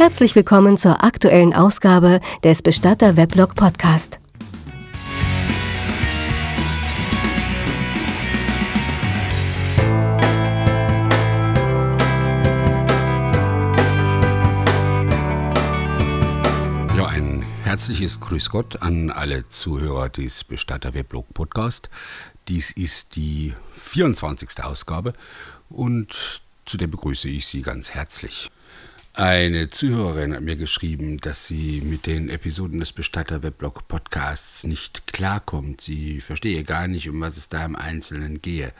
Herzlich willkommen zur aktuellen Ausgabe des Bestatter Weblog Podcast. Ja, ein herzliches Grüß Gott an alle Zuhörer des Bestatter Weblog Podcast. Dies ist die 24. Ausgabe und zu der begrüße ich Sie ganz herzlich. Eine Zuhörerin hat mir geschrieben, dass sie mit den Episoden des Bestatter Weblog Podcasts nicht klarkommt. Sie verstehe gar nicht, um was es da im Einzelnen gehe.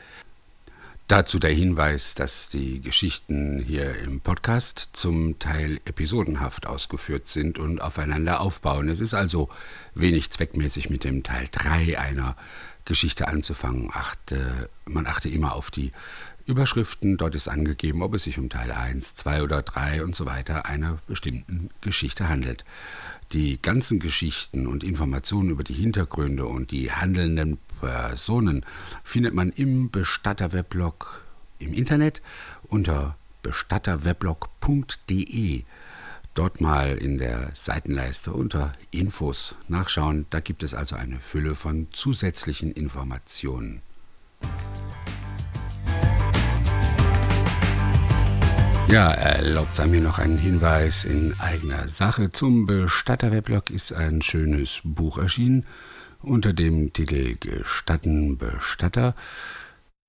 Dazu der Hinweis, dass die Geschichten hier im Podcast zum Teil episodenhaft ausgeführt sind und aufeinander aufbauen. Es ist also wenig zweckmäßig mit dem Teil 3 einer Geschichte anzufangen. Achte, man achte immer auf die Überschriften, dort ist angegeben, ob es sich um Teil 1, 2 oder 3 und so weiter einer bestimmten Geschichte handelt. Die ganzen Geschichten und Informationen über die Hintergründe und die handelnden Personen findet man im Bestatterweblog im Internet unter bestatterweblog.de. Dort mal in der Seitenleiste unter Infos nachschauen. Da gibt es also eine Fülle von zusätzlichen Informationen. Ja, erlaubt sei mir noch einen Hinweis in eigener Sache. Zum Bestatter-Weblog ist ein schönes Buch erschienen unter dem Titel Gestatten Bestatter.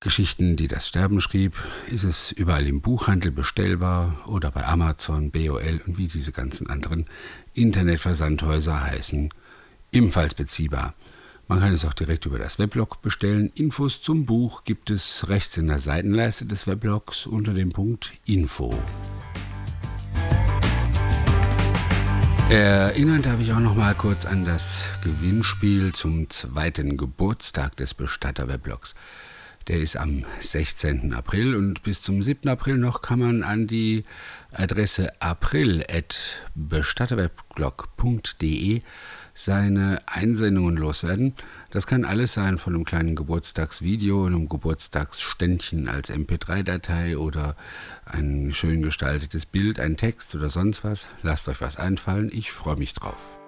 Geschichten, die das Sterben schrieb, ist es überall im Buchhandel bestellbar oder bei Amazon, BOL und wie diese ganzen anderen Internetversandhäuser heißen, ebenfalls beziehbar. Man kann es auch direkt über das Weblog bestellen. Infos zum Buch gibt es rechts in der Seitenleiste des Weblogs unter dem Punkt Info. Erinnern darf ich auch noch mal kurz an das Gewinnspiel zum zweiten Geburtstag des Bestatter-Weblogs. Der ist am 16. April und bis zum 7. April noch kann man an die Adresse april.bestatterweblog.de seine Einsendungen loswerden. Das kann alles sein von einem kleinen Geburtstagsvideo, einem Geburtstagsständchen als MP3-Datei oder ein schön gestaltetes Bild, ein Text oder sonst was. Lasst euch was einfallen, ich freue mich drauf.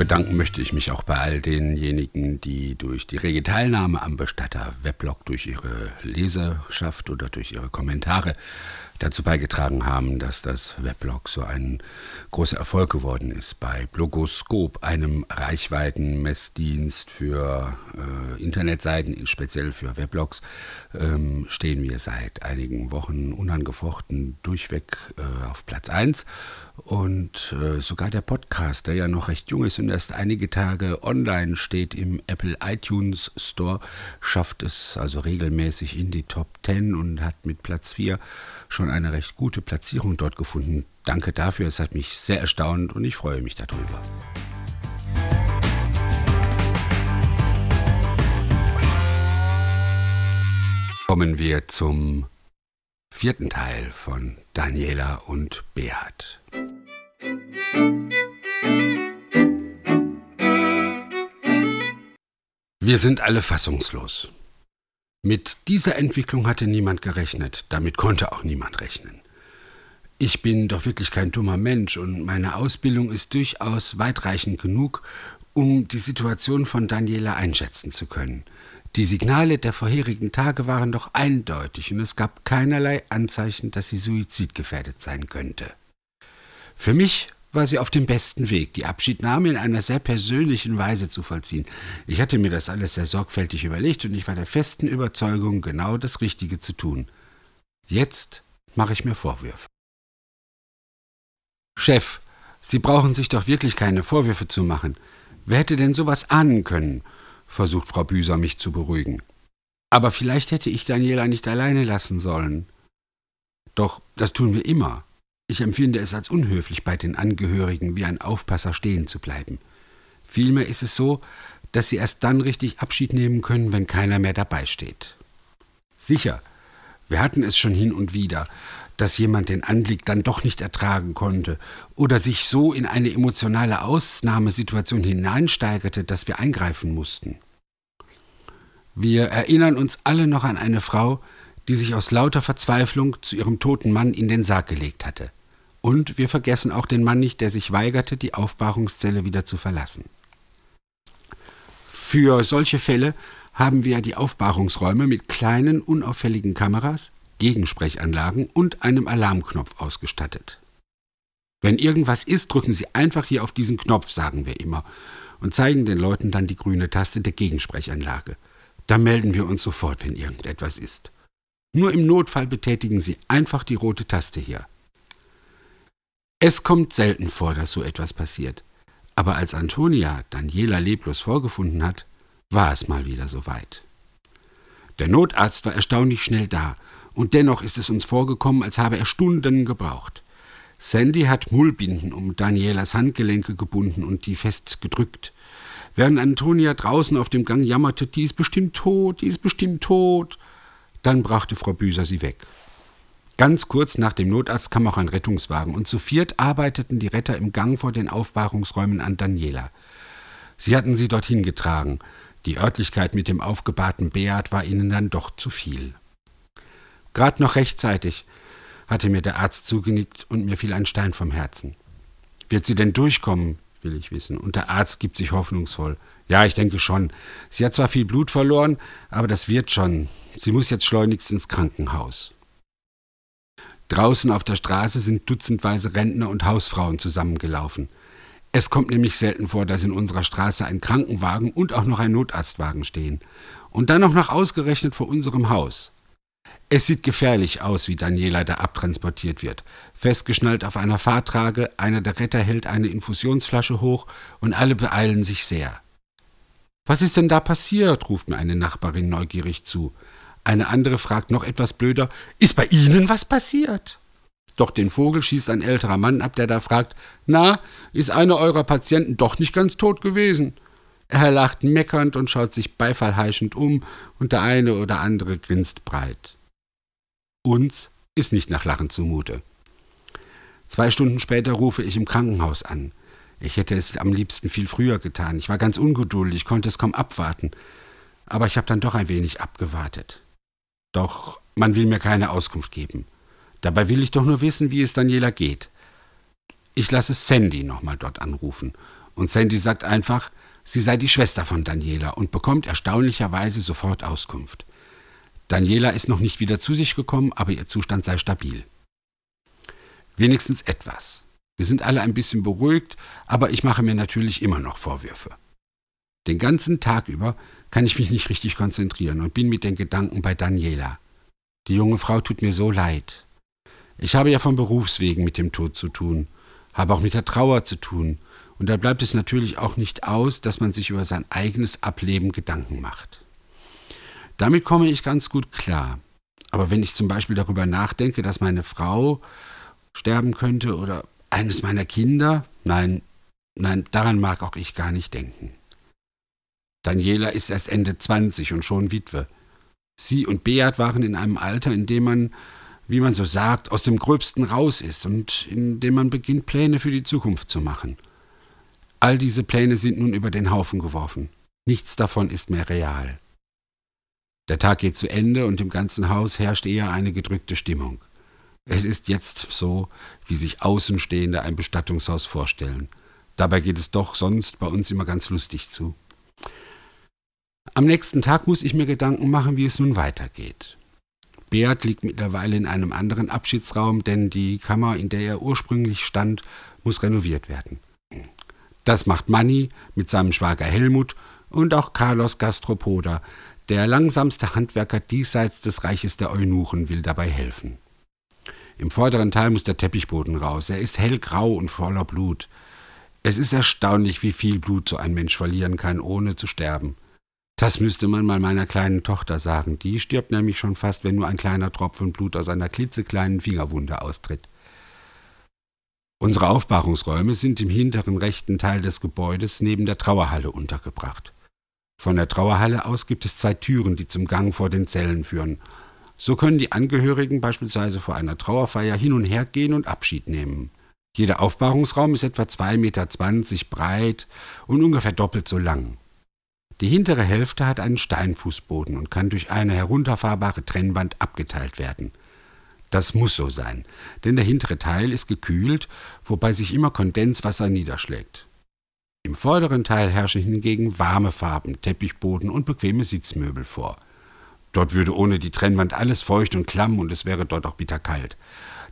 Bedanken möchte ich mich auch bei all denjenigen, die durch die rege Teilnahme am Bestatter Weblog, durch ihre Leserschaft oder durch ihre Kommentare dazu beigetragen haben, dass das Weblog so ein großer Erfolg geworden ist. Bei Blogoscope, einem Reichweitenmessdienst für äh, Internetseiten, speziell für Weblogs, ähm, stehen wir seit einigen Wochen unangefochten durchweg äh, auf Platz 1. Und äh, sogar der Podcast, der ja noch recht jung ist und erst einige Tage online steht im Apple iTunes Store, schafft es also regelmäßig in die Top 10 und hat mit Platz 4 schon eine recht gute Platzierung dort gefunden. Danke dafür, es hat mich sehr erstaunt und ich freue mich darüber. Kommen wir zum vierten Teil von Daniela und Beat. Wir sind alle fassungslos. Mit dieser Entwicklung hatte niemand gerechnet, damit konnte auch niemand rechnen. Ich bin doch wirklich kein dummer Mensch und meine Ausbildung ist durchaus weitreichend genug, um die Situation von Daniela einschätzen zu können. Die Signale der vorherigen Tage waren doch eindeutig und es gab keinerlei Anzeichen, dass sie suizidgefährdet sein könnte. Für mich war sie auf dem besten Weg, die Abschiednahme in einer sehr persönlichen Weise zu vollziehen. Ich hatte mir das alles sehr sorgfältig überlegt und ich war der festen Überzeugung, genau das Richtige zu tun. Jetzt mache ich mir Vorwürfe. Chef, Sie brauchen sich doch wirklich keine Vorwürfe zu machen. Wer hätte denn sowas ahnen können? versucht Frau Büser mich zu beruhigen. Aber vielleicht hätte ich Daniela nicht alleine lassen sollen. Doch das tun wir immer. Ich empfinde es als unhöflich, bei den Angehörigen wie ein Aufpasser stehen zu bleiben. Vielmehr ist es so, dass sie erst dann richtig Abschied nehmen können, wenn keiner mehr dabei steht. Sicher, Wir hatten es schon hin und wieder, dass jemand den Anblick dann doch nicht ertragen konnte oder sich so in eine emotionale Ausnahmesituation hineinsteigerte, dass wir eingreifen mussten. Wir erinnern uns alle noch an eine Frau, die sich aus lauter Verzweiflung zu ihrem toten Mann in den Sarg gelegt hatte. Und wir vergessen auch den Mann nicht, der sich weigerte, die Aufbahrungszelle wieder zu verlassen. Für solche Fälle haben wir die Aufbahrungsräume mit kleinen, unauffälligen Kameras, Gegensprechanlagen und einem Alarmknopf ausgestattet. Wenn irgendwas ist, drücken Sie einfach hier auf diesen Knopf, sagen wir immer, und zeigen den Leuten dann die grüne Taste der Gegensprechanlage. Da melden wir uns sofort, wenn irgendetwas ist. Nur im Notfall betätigen Sie einfach die rote Taste hier. Es kommt selten vor, dass so etwas passiert. Aber als Antonia Daniela leblos vorgefunden hat, war es mal wieder soweit. Der Notarzt war erstaunlich schnell da, und dennoch ist es uns vorgekommen, als habe er Stunden gebraucht. Sandy hat Mullbinden um Danielas Handgelenke gebunden und die fest gedrückt. Während Antonia draußen auf dem Gang jammerte, die ist bestimmt tot, die ist bestimmt tot, dann brachte Frau Büser sie weg. Ganz kurz nach dem Notarzt kam auch ein Rettungswagen und zu viert arbeiteten die Retter im Gang vor den Aufbahrungsräumen an Daniela. Sie hatten sie dorthin getragen. Die Örtlichkeit mit dem aufgebahrten Beat war ihnen dann doch zu viel. Gerade noch rechtzeitig hatte mir der Arzt zugenickt und mir fiel ein Stein vom Herzen. Wird sie denn durchkommen, will ich wissen. Und der Arzt gibt sich hoffnungsvoll. Ja, ich denke schon. Sie hat zwar viel Blut verloren, aber das wird schon. Sie muss jetzt schleunigst ins Krankenhaus. Draußen auf der Straße sind dutzendweise Rentner und Hausfrauen zusammengelaufen. Es kommt nämlich selten vor, dass in unserer Straße ein Krankenwagen und auch noch ein Notarztwagen stehen. Und dann auch noch ausgerechnet vor unserem Haus. Es sieht gefährlich aus, wie Daniela da abtransportiert wird. Festgeschnallt auf einer Fahrtrage, einer der Retter hält eine Infusionsflasche hoch und alle beeilen sich sehr. Was ist denn da passiert? ruft mir eine Nachbarin neugierig zu. Eine andere fragt noch etwas blöder, ist bei Ihnen was passiert? Doch den Vogel schießt ein älterer Mann ab, der da fragt, na, ist einer eurer Patienten doch nicht ganz tot gewesen? Er lacht meckernd und schaut sich beifallheischend um, und der eine oder andere grinst breit. Uns ist nicht nach Lachen zumute. Zwei Stunden später rufe ich im Krankenhaus an. Ich hätte es am liebsten viel früher getan. Ich war ganz ungeduldig, konnte es kaum abwarten. Aber ich habe dann doch ein wenig abgewartet. Doch man will mir keine Auskunft geben. Dabei will ich doch nur wissen, wie es Daniela geht. Ich lasse Sandy nochmal dort anrufen. Und Sandy sagt einfach, sie sei die Schwester von Daniela und bekommt erstaunlicherweise sofort Auskunft. Daniela ist noch nicht wieder zu sich gekommen, aber ihr Zustand sei stabil. Wenigstens etwas. Wir sind alle ein bisschen beruhigt, aber ich mache mir natürlich immer noch Vorwürfe. Den ganzen Tag über kann ich mich nicht richtig konzentrieren und bin mit den Gedanken bei Daniela. Die junge Frau tut mir so leid. Ich habe ja von Berufswegen mit dem Tod zu tun, habe auch mit der Trauer zu tun, und da bleibt es natürlich auch nicht aus, dass man sich über sein eigenes Ableben Gedanken macht. Damit komme ich ganz gut klar. Aber wenn ich zum Beispiel darüber nachdenke, dass meine Frau sterben könnte oder eines meiner Kinder, nein, nein, daran mag auch ich gar nicht denken. Daniela ist erst Ende 20 und schon Witwe. Sie und Beat waren in einem Alter, in dem man, wie man so sagt, aus dem Gröbsten raus ist und in dem man beginnt, Pläne für die Zukunft zu machen. All diese Pläne sind nun über den Haufen geworfen. Nichts davon ist mehr real. Der Tag geht zu Ende und im ganzen Haus herrscht eher eine gedrückte Stimmung. Es ist jetzt so, wie sich Außenstehende ein Bestattungshaus vorstellen. Dabei geht es doch sonst bei uns immer ganz lustig zu. Am nächsten Tag muss ich mir Gedanken machen, wie es nun weitergeht. Beat liegt mittlerweile in einem anderen Abschiedsraum, denn die Kammer, in der er ursprünglich stand, muss renoviert werden. Das macht Manni mit seinem Schwager Helmut und auch Carlos Gastropoda, der langsamste Handwerker diesseits des Reiches der Eunuchen, will dabei helfen. Im vorderen Teil muss der Teppichboden raus. Er ist hellgrau und voller Blut. Es ist erstaunlich, wie viel Blut so ein Mensch verlieren kann, ohne zu sterben. Das müsste man mal meiner kleinen Tochter sagen. Die stirbt nämlich schon fast, wenn nur ein kleiner Tropfen Blut aus einer klitzekleinen Fingerwunde austritt. Unsere Aufbahrungsräume sind im hinteren rechten Teil des Gebäudes neben der Trauerhalle untergebracht. Von der Trauerhalle aus gibt es zwei Türen, die zum Gang vor den Zellen führen. So können die Angehörigen beispielsweise vor einer Trauerfeier hin und her gehen und Abschied nehmen. Jeder Aufbahrungsraum ist etwa 2,20 Meter breit und ungefähr doppelt so lang. Die hintere Hälfte hat einen Steinfußboden und kann durch eine herunterfahrbare Trennwand abgeteilt werden. Das muss so sein, denn der hintere Teil ist gekühlt, wobei sich immer Kondenswasser niederschlägt. Im vorderen Teil herrschen hingegen warme Farben, Teppichboden und bequeme Sitzmöbel vor. Dort würde ohne die Trennwand alles feucht und klamm und es wäre dort auch bitterkalt.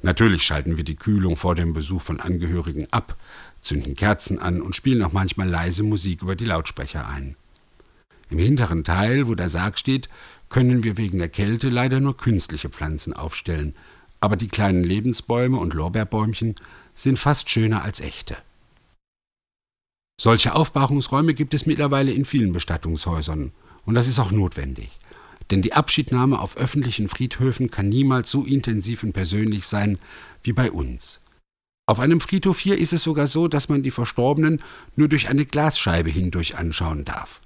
Natürlich schalten wir die Kühlung vor dem Besuch von Angehörigen ab, zünden Kerzen an und spielen auch manchmal leise Musik über die Lautsprecher ein. Im hinteren Teil, wo der Sarg steht, können wir wegen der Kälte leider nur künstliche Pflanzen aufstellen, aber die kleinen Lebensbäume und Lorbeerbäumchen sind fast schöner als echte. Solche Aufbahrungsräume gibt es mittlerweile in vielen Bestattungshäusern, und das ist auch notwendig. Denn die Abschiednahme auf öffentlichen Friedhöfen kann niemals so intensiv und persönlich sein wie bei uns. Auf einem Friedhof hier ist es sogar so, dass man die Verstorbenen nur durch eine Glasscheibe hindurch anschauen darf.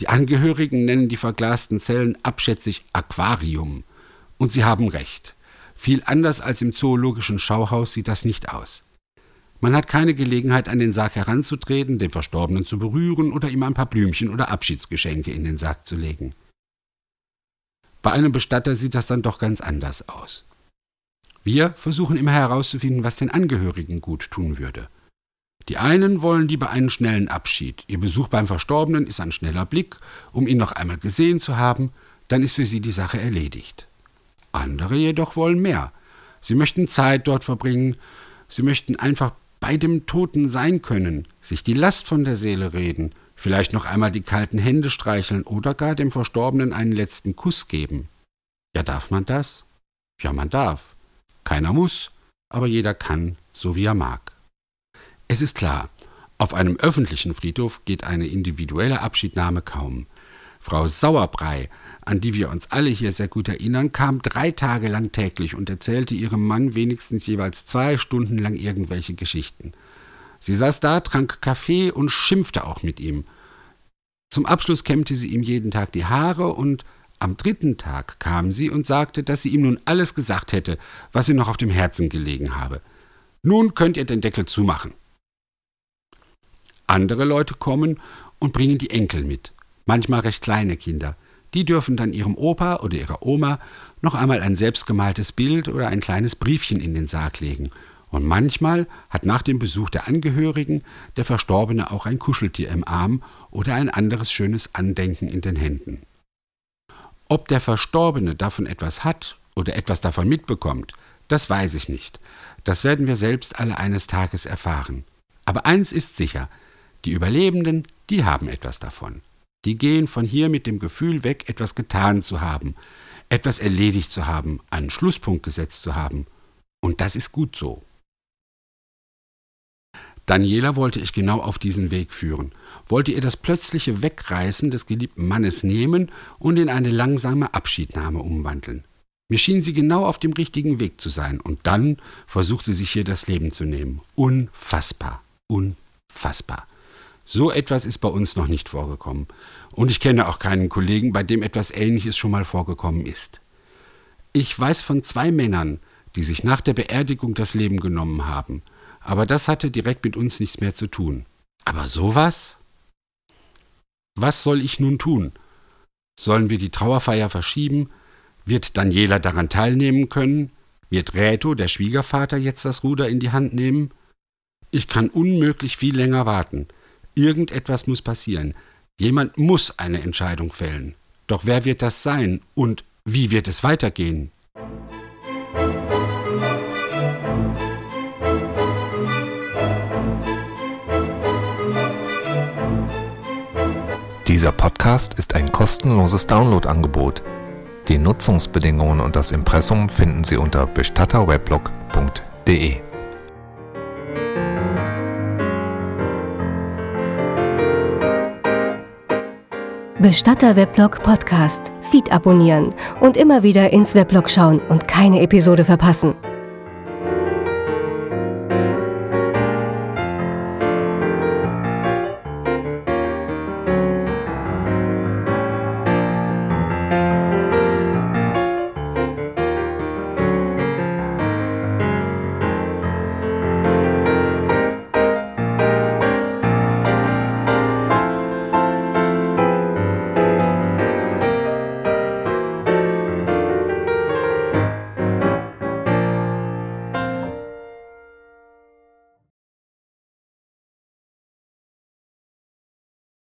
Die Angehörigen nennen die verglasten Zellen abschätzig Aquarium. Und sie haben recht. Viel anders als im zoologischen Schauhaus sieht das nicht aus. Man hat keine Gelegenheit, an den Sarg heranzutreten, den Verstorbenen zu berühren oder ihm ein paar Blümchen oder Abschiedsgeschenke in den Sarg zu legen. Bei einem Bestatter sieht das dann doch ganz anders aus. Wir versuchen immer herauszufinden, was den Angehörigen gut tun würde. Die einen wollen lieber einen schnellen Abschied. Ihr Besuch beim Verstorbenen ist ein schneller Blick, um ihn noch einmal gesehen zu haben, dann ist für sie die Sache erledigt. Andere jedoch wollen mehr. Sie möchten Zeit dort verbringen, sie möchten einfach bei dem Toten sein können, sich die Last von der Seele reden, vielleicht noch einmal die kalten Hände streicheln oder gar dem Verstorbenen einen letzten Kuss geben. Ja, darf man das? Ja, man darf. Keiner muss, aber jeder kann, so wie er mag. Es ist klar, auf einem öffentlichen Friedhof geht eine individuelle Abschiednahme kaum. Frau Sauerbrei, an die wir uns alle hier sehr gut erinnern, kam drei Tage lang täglich und erzählte ihrem Mann wenigstens jeweils zwei Stunden lang irgendwelche Geschichten. Sie saß da, trank Kaffee und schimpfte auch mit ihm. Zum Abschluss kämmte sie ihm jeden Tag die Haare und am dritten Tag kam sie und sagte, dass sie ihm nun alles gesagt hätte, was ihr noch auf dem Herzen gelegen habe. Nun könnt ihr den Deckel zumachen. Andere Leute kommen und bringen die Enkel mit, manchmal recht kleine Kinder. Die dürfen dann ihrem Opa oder ihrer Oma noch einmal ein selbstgemaltes Bild oder ein kleines Briefchen in den Sarg legen und manchmal hat nach dem Besuch der Angehörigen der Verstorbene auch ein Kuscheltier im Arm oder ein anderes schönes Andenken in den Händen. Ob der Verstorbene davon etwas hat oder etwas davon mitbekommt, das weiß ich nicht. Das werden wir selbst alle eines Tages erfahren. Aber eins ist sicher, die Überlebenden, die haben etwas davon. Die gehen von hier mit dem Gefühl weg, etwas getan zu haben, etwas erledigt zu haben, einen Schlusspunkt gesetzt zu haben. Und das ist gut so. Daniela wollte ich genau auf diesen Weg führen, wollte ihr das plötzliche Wegreißen des geliebten Mannes nehmen und in eine langsame Abschiednahme umwandeln. Mir schien sie genau auf dem richtigen Weg zu sein, und dann versuchte sie sich hier das Leben zu nehmen. Unfassbar, unfassbar. So etwas ist bei uns noch nicht vorgekommen, und ich kenne auch keinen Kollegen, bei dem etwas Ähnliches schon mal vorgekommen ist. Ich weiß von zwei Männern, die sich nach der Beerdigung das Leben genommen haben, aber das hatte direkt mit uns nichts mehr zu tun. Aber sowas? Was soll ich nun tun? Sollen wir die Trauerfeier verschieben? Wird Daniela daran teilnehmen können? Wird Reto, der Schwiegervater, jetzt das Ruder in die Hand nehmen? Ich kann unmöglich viel länger warten. Irgendetwas muss passieren. Jemand muss eine Entscheidung fällen. Doch wer wird das sein und wie wird es weitergehen? Dieser Podcast ist ein kostenloses Downloadangebot. Die Nutzungsbedingungen und das Impressum finden Sie unter bestatterweblog.de. Bestatter Weblog Podcast. Feed abonnieren und immer wieder ins Weblog schauen und keine Episode verpassen.